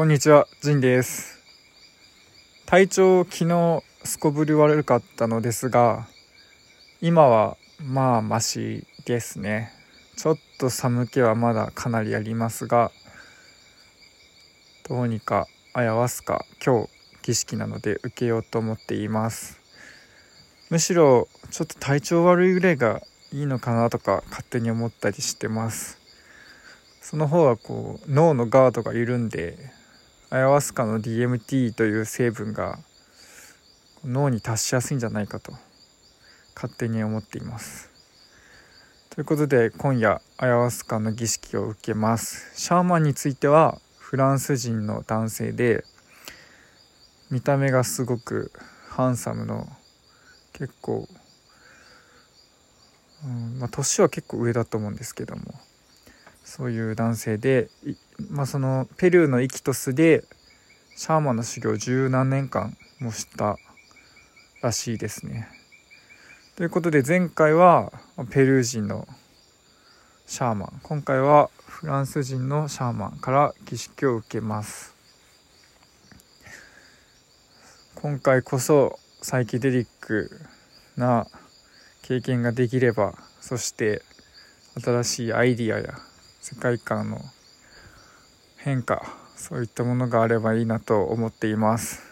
こんにちは、ジンです。体調昨日すこぶり悪かったのですが、今はまあマシですね。ちょっと寒気はまだかなりありますが、どうにかあやわすか今日儀式なので受けようと思っています。むしろちょっと体調悪いぐらいがいいのかなとか勝手に思ったりしてます。その方がこう脳のガードが緩んでアヤワスカの DMT という成分が脳に達しやすいんじゃないかと勝手に思っています。ということで今夜アヤワスカの儀式を受けます。シャーマンについてはフランス人の男性で見た目がすごくハンサムの結構、うんまあ、年は結構上だと思うんですけどもそういう男性で、まあ、そのペルーのイキトスでシャーマンの修行十何年間もしたらしいですね。ということで前回はペルー人のシャーマン今回はフランス人のシャーマンから儀式を受けます。今回こそサイキデリックな経験ができればそして新しいアイディアや世界観の変化そういったものがあればいいなと思っています。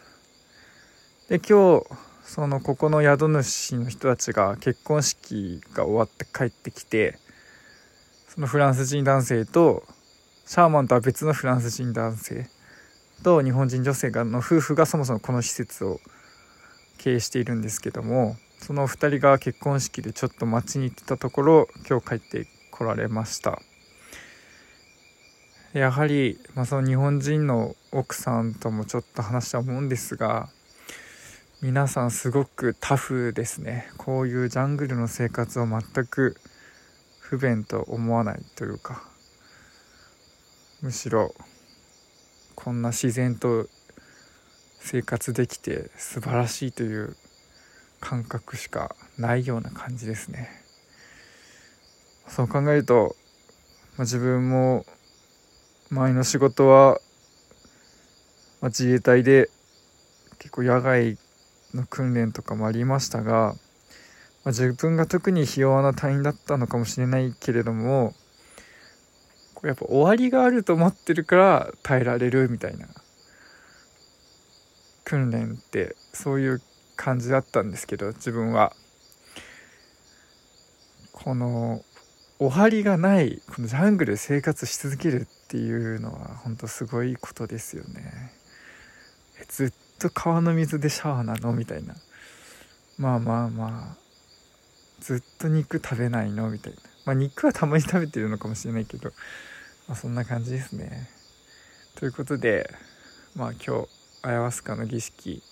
で今日そのここの宿主の人たちが結婚式が終わって帰ってきてそのフランス人男性とシャーマンとは別のフランス人男性と日本人女性がの夫婦がそもそもこの施設を経営しているんですけどもその2人が結婚式でちょっと街に行ってたところ今日帰って来られました。やはり、まあ、その日本人の奥さんともちょっと話した思うんですが皆さんすごくタフですね。こういうジャングルの生活を全く不便と思わないというかむしろこんな自然と生活できて素晴らしいという感覚しかないような感じですね。そう考えると、まあ、自分も前の仕事は、まあ、自衛隊で結構野外の訓練とかもありましたが、まあ、自分が特にひ弱な隊員だったのかもしれないけれどもこれやっぱ終わりがあると思ってるから耐えられるみたいな訓練ってそういう感じだったんですけど自分は。この終わりがないこのジャングル生活し続けるっていうのは本当すごいことですよね。ずっと川の水でシャワーなの？みたいな。まあまあまあずっと肉食べないの？みたいな。まあ肉はたまに食べてるのかもしれないけど。まあそんな感じですね。ということでまあ今日アヤワスカの儀式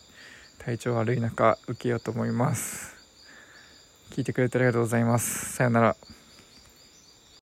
体調悪い中受けようと思います。聞いてくれてありがとうございます。さよなら。